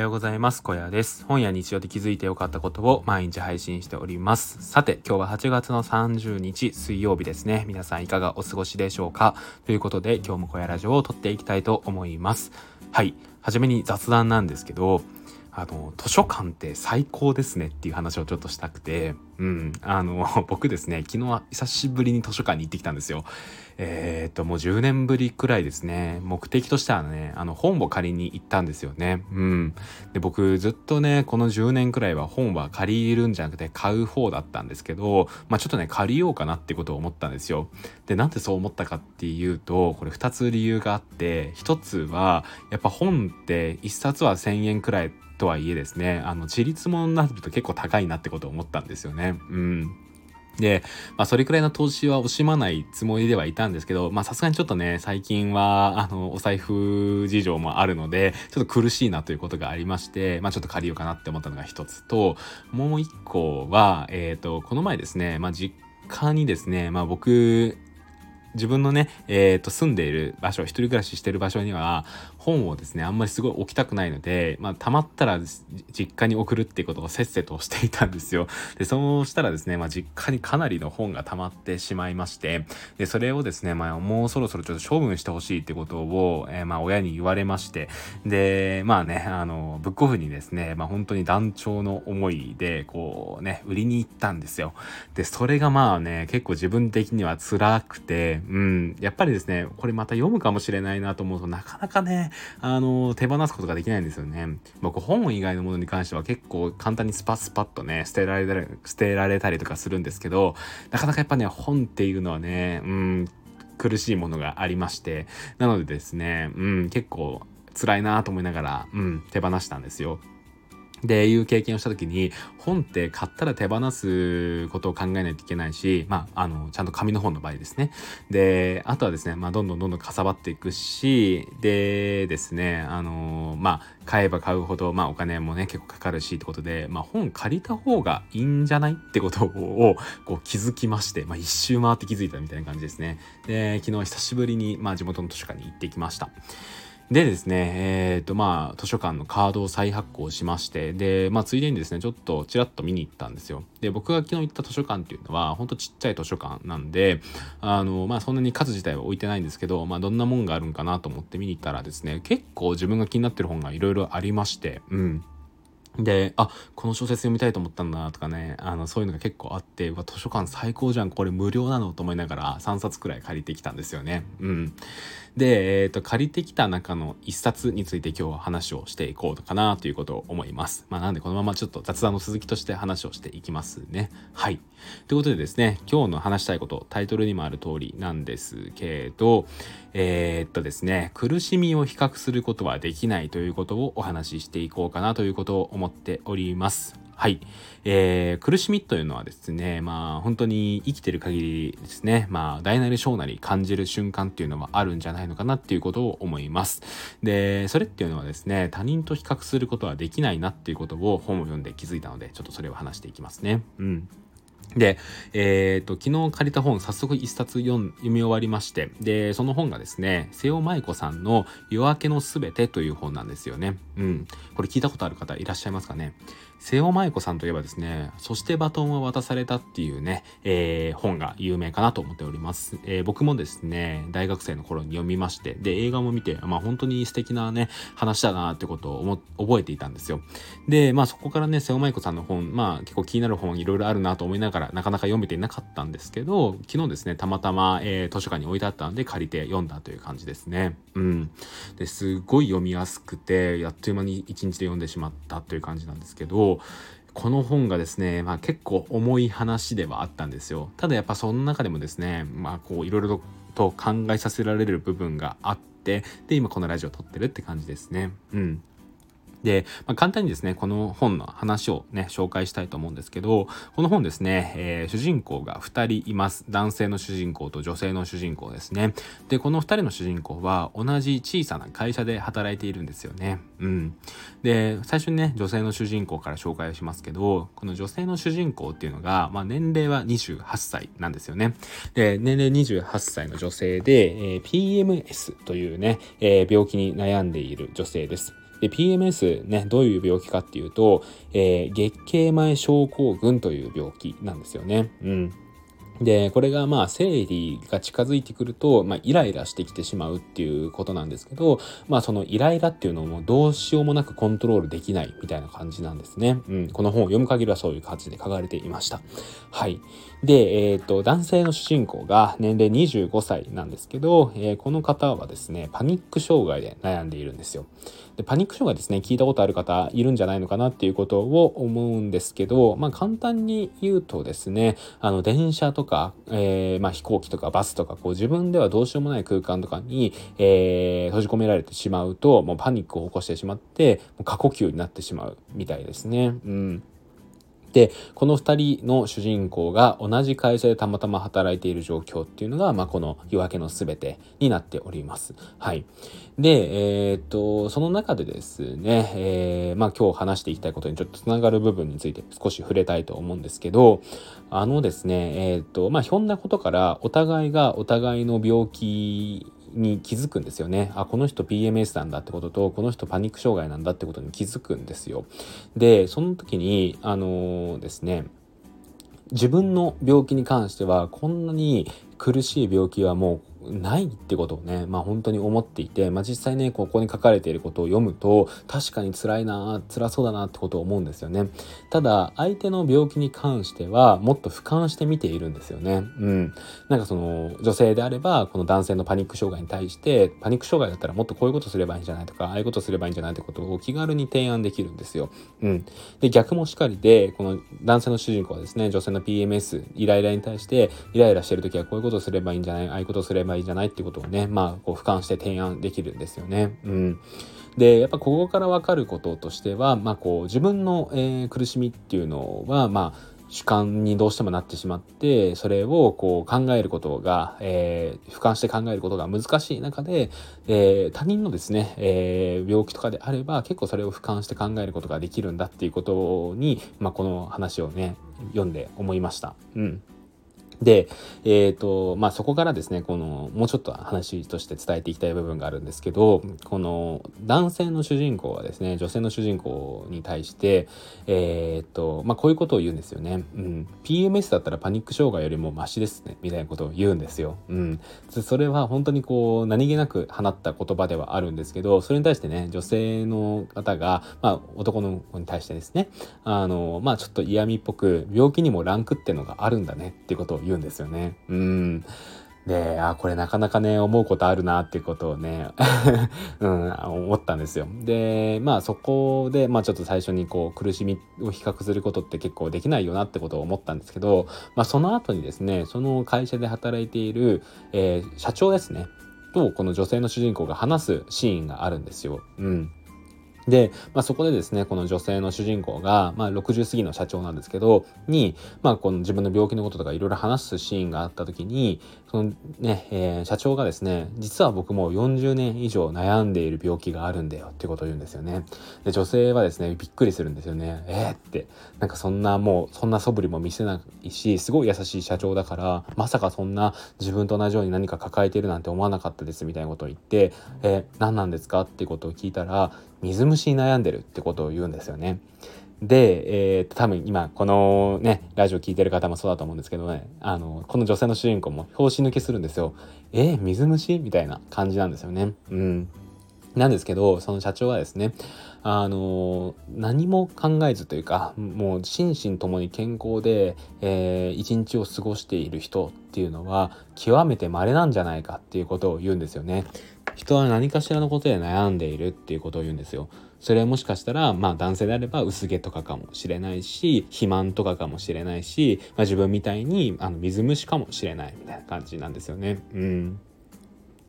ようございます。小屋です。本や日常で気づいてよかったことを毎日配信しております。さて、今日は8月の30日水曜日ですね。皆さんいかがお過ごしでしょうか？ということで、今日も小屋ラジオを撮っていきたいと思います。はい。はじめに雑談なんですけど、あの図書館って最高ですねっていう話をちょっとしたくて、うん、あの 僕ですね昨日久しぶりに図書館に行ってきたんですよ。えー、っともう10年ぶりくらいですね目的としてはねあの本を借りに行ったんですよね。うん、で僕ずっとねこの10年くらいは本は借りるんじゃなくて買う方だったんですけど、まあ、ちょっとね借りようかなってことを思ったんですよ。でなんでそう思ったかっていうとこれ2つ理由があって1つはやっぱ本って1冊は1,000円くらいとはいえですねあの自立もになると結構高いなってことを思ったんですよね。うんで、まあ、それくらいの投資は惜しまないつもりではいたんですけど、まあ、さすがにちょっとね、最近は、あの、お財布事情もあるので、ちょっと苦しいなということがありまして、まあ、ちょっと借りようかなって思ったのが一つと、もう一個は、えっ、ー、と、この前ですね、まあ、実家にですね、まあ、僕、自分のね、えー、と住んでいる場所一人暮らししてる場所には本をですねあんまりすごい置きたくないので、まあ、たまったら実家に送るっていうことをせっせとしていたんですよ。でそうしたらですね、まあ、実家にかなりの本が溜まってしまいましてでそれをですね、まあ、もうそろそろちょっと処分してほしいってことを、えー、まあ親に言われましてでまあねあのブックオフにですね、まあ、本当に団長の思いでこうね売りに行ったんですよ。でそれがまあね結構自分的には辛くてうん、やっぱりですね、これまた読むかもしれないなと思うとなかなかね、あの、手放すことができないんですよね。僕、本以外のものに関しては結構簡単にスパスパッとね、捨てられたり、捨てられたりとかするんですけど、なかなかやっぱね、本っていうのはね、うん、苦しいものがありまして、なのでですね、うん、結構辛いなと思いながら、うん、手放したんですよ。でいう経験をした時に本って買ったら手放すことを考えないといけないし、まあ、あのちゃんと紙の本の場合ですね。であとはですね、まあ、どんどんどんどんかさばっていくしでですねあのまあ買えば買うほど、まあ、お金もね結構かかるしってことで、まあ、本借りた方がいいんじゃないってことをこう気づきまして、まあ、一周回って気づいたみたいな感じですね。で昨日久しぶりに、まあ、地元の図書館に行ってきました。でですね、えっ、ー、とまあ図書館のカードを再発行しまして、で、まあついでにですね、ちょっとちらっと見に行ったんですよ。で、僕が昨日行った図書館っていうのは、ほんとちっちゃい図書館なんで、あの、まあそんなに数自体は置いてないんですけど、まあどんなもんがあるんかなと思って見に行ったらですね、結構自分が気になってる本がいろいろありまして、うん。で、あ、この小説読みたいと思ったんだなとかね、あの、そういうのが結構あって、わ、図書館最高じゃん、これ無料なのと思いながら3冊くらい借りてきたんですよね。うん。で、え、ー、と、借りてきた中の1冊について今日は話をしていこうかなということを思います。まあ、なんでこのままちょっと雑談の続きとして話をしていきますね。はい。ということでですね、今日の話したいこと、タイトルにもある通りなんですけど、えー、っとですね、苦しみを比較することはできないということをお話ししていこうかなということを思っております。はい。えー、苦しみというのはですね、まあ本当に生きてる限りですね、まあ大なり小なり感じる瞬間っていうのはあるんじゃないのかなっていうことを思います。で、それっていうのはですね、他人と比較することはできないなっていうことを本を読んで気づいたので、ちょっとそれを話していきますね。うん。で、えっ、ー、と、昨日借りた本、早速一冊読読み終わりまして、で、その本がですね、瀬尾舞子さんの夜明けのすべてという本なんですよね。うん。これ聞いたことある方いらっしゃいますかね？瀬尾舞子さんといえばですね、そしてバトンは渡されたっていうね、えー、本が有名かなと思っております。えー、僕もですね、大学生の頃に読みまして、で、映画も見て、まあ本当に素敵なね、話だなってことを思覚えていたんですよ。で、まあそこからね、瀬尾舞子さんの本、まあ結構気になる本いろいろあるなと思いながら、からなかなか読めていなかったんですけど、昨日ですね、たまたま、えー、図書館に置いてあったんで借りて読んだという感じですね。うん。で、すごい読みやすくて、あっという間に一日で読んでしまったという感じなんですけど、この本がですね、まあ、結構重い話ではあったんですよ。ただやっぱその中でもですね、まあこういろいろと考えさせられる部分があって、で、今このラジオを撮ってるって感じですね。うん。で、まあ、簡単にですね、この本の話をね、紹介したいと思うんですけど、この本ですね、えー、主人公が2人います。男性の主人公と女性の主人公ですね。で、この2人の主人公は同じ小さな会社で働いているんですよね。うん。で、最初にね、女性の主人公から紹介しますけど、この女性の主人公っていうのが、まあ、年齢は28歳なんですよね。で、年齢28歳の女性で、えー、PMS というね、えー、病気に悩んでいる女性です。で PMS ねどういう病気かっていうと、えー、月経前症候群という病気なんですよね。うんで、これがまあ生理が近づいてくると、まあイライラしてきてしまうっていうことなんですけど、まあそのイライラっていうのもどうしようもなくコントロールできないみたいな感じなんですね。うん、この本を読む限りはそういう感じで書かれていました。はい。で、えっ、ー、と、男性の主人公が年齢25歳なんですけど、えー、この方はですね、パニック障害で悩んでいるんですよ。でパニック障害ですね聞いたことある方いるんじゃないのかなっていうことを思うんですけど、まあ、簡単に言うとですねあの電車とか、えー、まあ、飛行機とかバスとかこう自分ではどうしようもない空間とかに、えー、閉じ込められてしまうともうパニックを起こしてしまって過呼吸になってしまうみたいですね。うんでこの2人の主人公が同じ会社でたまたま働いている状況っていうのが、まあ、この夜明けのすべてになっております。はい。で、えー、っと、その中でですね、えー、まあ今日話していきたいことにちょっとつながる部分について少し触れたいと思うんですけど、あのですね、えー、っと、まあひょんなことからお互いがお互いの病気に気づくんですよね。あ、この人 PMS なんだってことと、この人パニック障害なんだってことに気づくんですよ。で、その時に、あの、ですね、自分の病気に関してはこんなに苦しい病気はもうないってことをね、まあ本当に思っていて、まあ実際ね、ここに書かれていることを読むと、確かに辛いな、辛そうだなってことを思うんですよね。ただ、相手の病気に関しては、もっと俯瞰して見ているんですよね。うん。なんかその、女性であれば、この男性のパニック障害に対して、パニック障害だったらもっとこういうことすればいいんじゃないとか、ああいうことすればいいんじゃないってことを気軽に提案できるんですよ。うん。で、逆もしかりで、この男性の主人公はですね、女性の PMS、イライラに対して、イライラしてるときはこういうことすればいいんじゃないああいうことすればいいじゃないってことをね、まあ、こう俯瞰して提案できるんですよね。うん。で、やっぱここから分かることとしては、まあ、こう、自分の、えー、苦しみっていうのは、まあ、主観にどうしてもなってしまってそれをこう考えることが、えー、俯瞰して考えることが難しい中で、えー、他人のですね、えー、病気とかであれば結構それを俯瞰して考えることができるんだっていうことに、まあ、この話をね読んで思いました。うんで、えっ、ー、と、まあ、そこからですね、この、もうちょっと話として伝えていきたい部分があるんですけど、この、男性の主人公はですね、女性の主人公に対して、えっ、ー、と、まあ、こういうことを言うんですよね。うん。PMS だったらパニック障害よりもマシですね、みたいなことを言うんですよ。うん。それは本当にこう、何気なく放った言葉ではあるんですけど、それに対してね、女性の方が、まあ、男の子に対してですね、あの、まあ、ちょっと嫌味っぽく、病気にもランクってのがあるんだねっていうことを言うんですよね。うん。で、あ、これなかなかね、思うことあるなっていうことをね、うん、思ったんですよ。で、まあそこで、まあちょっと最初にこう苦しみを比較することって結構できないよなってことを思ったんですけど、まあその後にですね、その会社で働いている、えー、社長ですね、とこの女性の主人公が話すシーンがあるんですよ。うん。で、まあ、そこでですね、この女性の主人公が、まあ、60過ぎの社長なんですけど、に、まあ、この自分の病気のこととかいろいろ話すシーンがあった時に、そのね、えー、社長がですね、実は僕も40年以上悩んでいる病気があるんだよってことを言うんですよね。で、女性はですね、びっくりするんですよね。えー、って、なんかそんなもう、そんな素振りも見せないし、すごい優しい社長だから、まさかそんな自分と同じように何か抱えているなんて思わなかったですみたいなことを言って、えー、何なんですか？ってことを聞いたら、水虫に悩んでるってことを言うんですよね。で、えー、多分今このねラジオ聞いてる方もそうだと思うんですけどねあのこの女性の主人公も拍子抜けするんですよ。えー、水虫みたいな感じなんですよね。うん。なんですけどその社長はですねあの何も考えずというかもう心身ともに健康で、えー、一日を過ごしている人っていうのは極めて稀なんじゃないかっていうことを言うんですよね。人は何かしらのことで悩んでいるっていうことを言うんですよ。それはもしかしたら、まあ男性であれば薄毛とかかもしれないし、肥満とかかもしれないし、まあ、自分みたいにあの水虫かもしれないみたいな感じなんですよね。うん。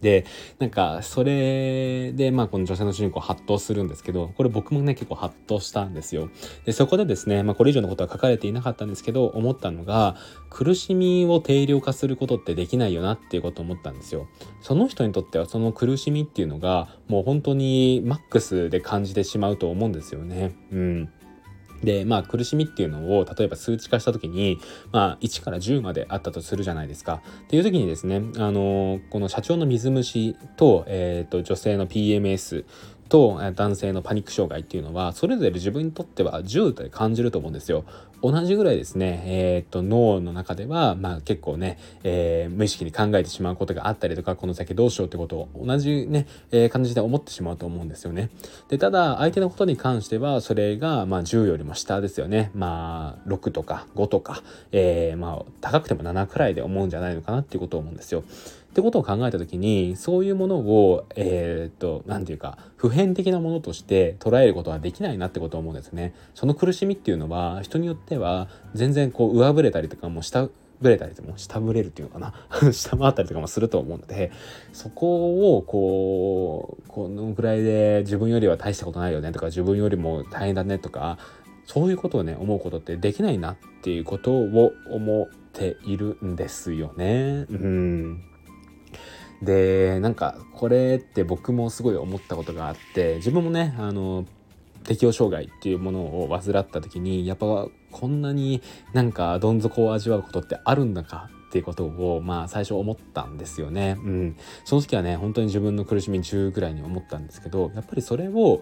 でなんかそれでまあこの女性の主人公発動するんですけどこれ僕もね結構発動したんですよ。でそこでですね、まあ、これ以上のことは書かれていなかったんですけど思ったのが苦しみを定量化することってできないよなっていうことを思ったんですよ。その人にとってはその苦しみっていうのがもう本当にマックスで感じてしまうと思うんですよね。うん。で、まあ、苦しみっていうのを、例えば数値化した時に、まあ、1から10まであったとするじゃないですか。っていう時にですね、あのこの社長の水虫と、えっ、ー、と、女性の PMS と男性のパニック障害っていうのはそれぞれ自分にとっては10で感じると思うんですよ。同じぐらいですね、えー、っと脳の中では、まあ、結構ね、えー、無意識に考えてしまうことがあったりとかこの先どうしようってことを同じね、えー、感じで思ってしまうと思うんですよね。でただ相手のことに関してはそれが、まあ、10よりも下ですよね。まあ6とか5とか、えー、まあ高くても7くらいで思うんじゃないのかなっていうことを思うんですよ。ってことを考えた時にそういうものをえー、っと何て言うか普遍的なものとして捉えることはできないなってことを思うんですね。その苦しみっていうのは人によっては全然こう上振れたりとかも下ぶれたりとも下ぶれるっていうのかな 下回ったりとかもすると思うのでそこをこうこのぐらいで自分よりは大したことないよねとか自分よりも大変だねとかそういうことをね思うことってできないなっていうことを思っているんですよね。うんでなんかこれって僕もすごい思ったことがあって自分もねあの適応障害っていうものを患った時にやっぱこんなになんかどん底を味わうことってあるんだかっていうことをまあ最初思ったんですよね。うん、その時はね本当に自分の苦しみ10ぐらいに思ったんですけどやっぱりそれを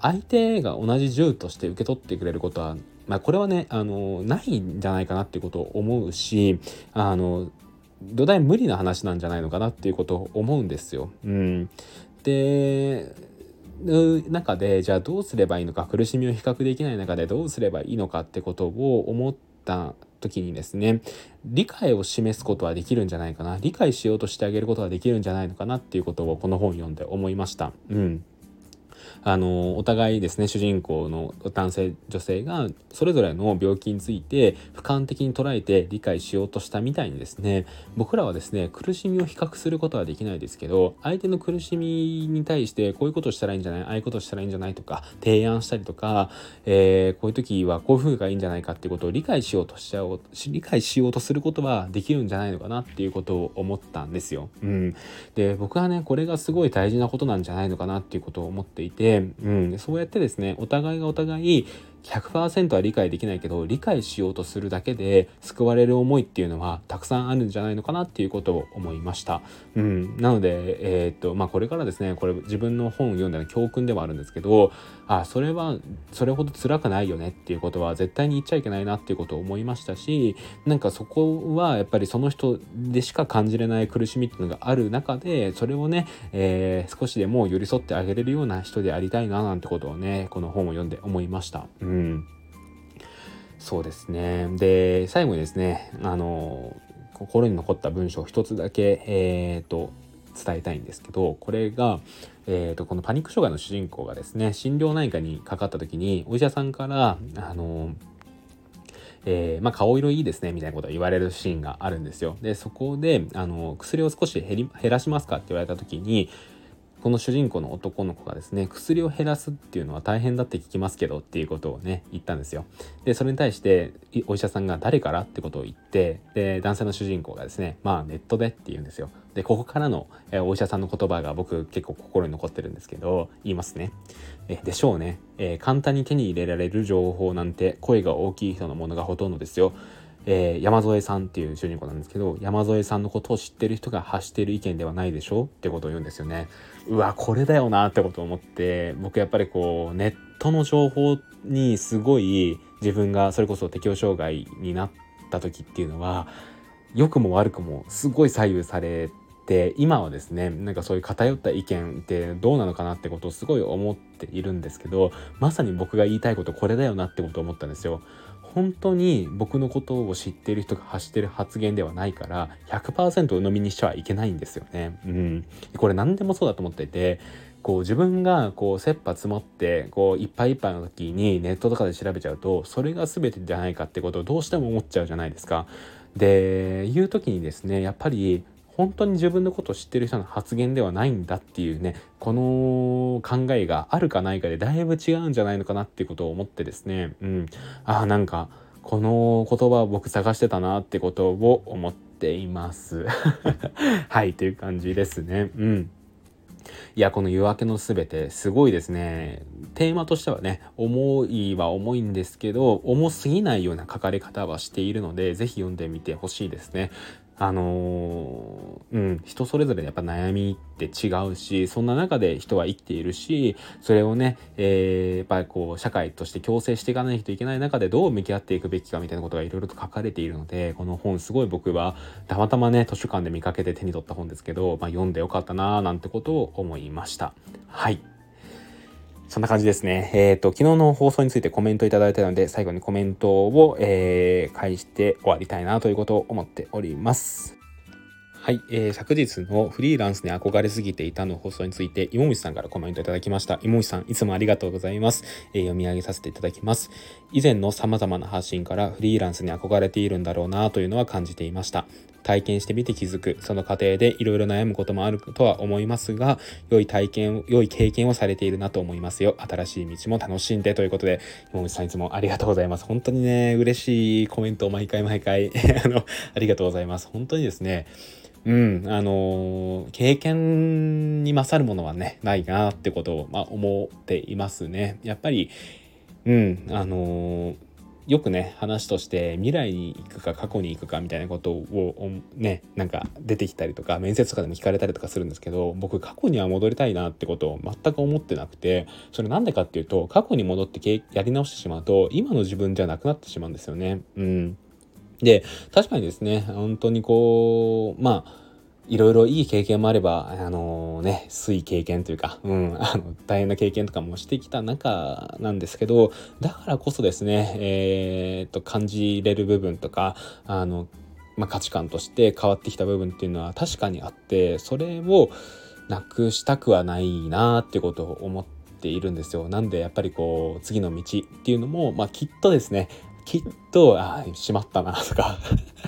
相手が同じ10として受け取ってくれることはまあこれはねあのないんじゃないかなっていうことを思うしあの土台無理な話なんじゃないのかなっていうことを思うんですよ。うん、で中でじゃあどうすればいいのか苦しみを比較できない中でどうすればいいのかってことを思った時にですね理解を示すことはできるんじゃないかな理解しようとしてあげることはできるんじゃないのかなっていうことをこの本読んで思いました。うんあのお互いですね主人公の男性女性がそれぞれの病気について俯瞰的に捉えて理解しようとしたみたいにですね僕らはですね苦しみを比較することはできないですけど相手の苦しみに対してこういうことしたらいいんじゃないああいうことしたらいいんじゃないとか提案したりとか、えー、こういう時はこういう風がいいんじゃないかっていうことを理解しようとしちゃおう理解しようとすることはできるんじゃないのかなっていうことを思ったんですよ。うん、で僕はねこれがすごい大事なことなんじゃないのかなっていうことを思っていてうん、そうやってですねお互いがお互い100%は理解できないけど理解しようとするだけで救われる思いっていうのはたくさんあるんじゃないのかなっていうことを思いました。うん、なので、えー、っとまあ、これからですねこれ自分の本を読んだの教訓でもあるんですけどあそれはそれほど辛くないよねっていうことは絶対に言っちゃいけないなっていうことを思いましたしなんかそこはやっぱりその人でしか感じれない苦しみっていうのがある中でそれをね、えー、少しでも寄り添ってあげれるような人でありたいななんてことをねこの本を読んで思いました。うん、そうですねで最後にですねあの心に残った文章を一つだけえっ、ー、と伝えたいんですけどこれが、えーと、このパニック障害の主人公がですね心療内科にかかった時にお医者さんからあのえー、まあ、顔色いいですねみたいなことを言われるシーンがあるんですよ。でそこであの薬を少し減り減らしますかって言われた時にこの主人公の男の子がですね薬を減らすっていうのは大変だって聞きますけどっていうことをね言ったんですよ。でそれに対してお医者さんが誰からってことを言ってで男性の主人公がですねまあネットでって言うんですよ。でここからの、えお医者さんの言葉が僕結構心に残ってるんですけど言いますね。えでしょうね、えー、簡単に手に入れられる情報なんて声が大きい人のものがほとんどですよ。えー、山添さんっていう主人公なんですけど山添さんのことを知ってる人が発している意見ではないでしょってことを言うんですよね。うわこれだよなってことを思って僕やっぱりこうネットの情報にすごい自分がそれこそ適応障害になった時っていうのは良くも悪くもすごい左右されて今はですねなんかそういう偏った意見ってどうなのかなってことをすごい思っているんですけどまさに僕が言いたいことこれだよなってことを思ったんですよ。本当に僕のことを知ってる人が発してる発言ではないから100%鵜呑みにしちゃいけないんですよね。うん、これ何でもそうだと思っていてこう自分がこう切羽詰まってこういっぱいいっぱいの時にネットとかで調べちゃうとそれが全てじゃないかってことをどうしても思っちゃうじゃないですか。でいう時にですねやっぱり本当に自分のことを知ってる人の発言ではないんだっていうねこの考えがあるかないかでだいぶ違うんじゃないのかなっていうことを思ってですね。うん。あなんかこの言葉を僕探してたなってことを思っています。はいという感じですね。うん。いやこの夜明けのすべてすごいですね。テーマとしてはね重いは重いんですけど重すぎないような書かれ方はしているので是非読んでみてほしいですね。あのー、うん、人それぞれやっぱ悩みって違うし、そんな中で人は生きているし、それをね、えー、やっぱりこう、社会として共生していかないといけない中でどう向き合っていくべきかみたいなことがいろいろと書かれているので、この本すごい僕はたまたまね、図書館で見かけて手に取った本ですけど、まあ、読んでよかったなーなんてことを思いました。はい。そんな感じですね。えっ、ー、と、昨日の放送についてコメントいただいたので、最後にコメントを、えー、返して終わりたいなということを思っております。はい、えー、昨日のフリーランスに憧れすぎていたの放送について、芋虫さんからコメントいただきました。芋虫さん、いつもありがとうございます。えー、読み上げさせていただきます。以前の様々な発信からフリーランスに憧れているんだろうなというのは感じていました。体験してみて気づく。その過程でいろいろ悩むこともあるとは思いますが、良い体験、良い経験をされているなと思いますよ。新しい道も楽しんでということで、芋虫さんいつもありがとうございます。本当にね、嬉しいコメントを毎回毎回 あの、ありがとうございます。本当にですね、うん、あのー、経験に勝るものはね、ないなってことを、まあ、思っていますね。やっぱり、うん、あのー、よくね、話として未来に行くか過去に行くかみたいなことをね、なんか出てきたりとか、面接とかでも聞かれたりとかするんですけど、僕過去には戻りたいなってことを全く思ってなくて、それなんでかっていうと、過去に戻ってやり直してしまうと、今の自分じゃなくなってしまうんですよね。うん。で、確かにですね、本当にこう、まあ、いろいろいい経験もあれば、あのー、ね、水経験というか、うん、あの、大変な経験とかもしてきた中なんですけど、だからこそですね、えー、っと、感じれる部分とか、あの、まあ、価値観として変わってきた部分っていうのは確かにあって、それをなくしたくはないなっていうことを思っているんですよ。なんでやっぱりこう、次の道っていうのも、まあ、きっとですね、きっと、ああ、しまったなとか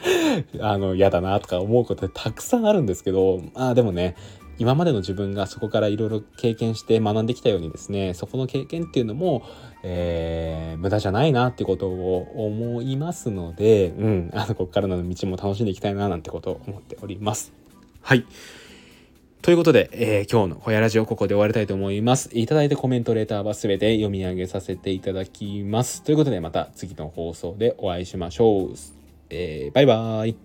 あの、嫌だなとか思うことってたくさんあるんですけど、ああ、でもね、今までの自分がそこからいろいろ経験して学んできたようにですね、そこの経験っていうのも、えー、無駄じゃないなってことを思いますので、うん、あの、ここからの道も楽しんでいきたいななんてことを思っております。はい。ということで、えー、今日のホヤラジオここで終わりたいと思います。いただいたコメント、レーターは全て読み上げさせていただきます。ということで、また次の放送でお会いしましょう。えー、バイバーイ。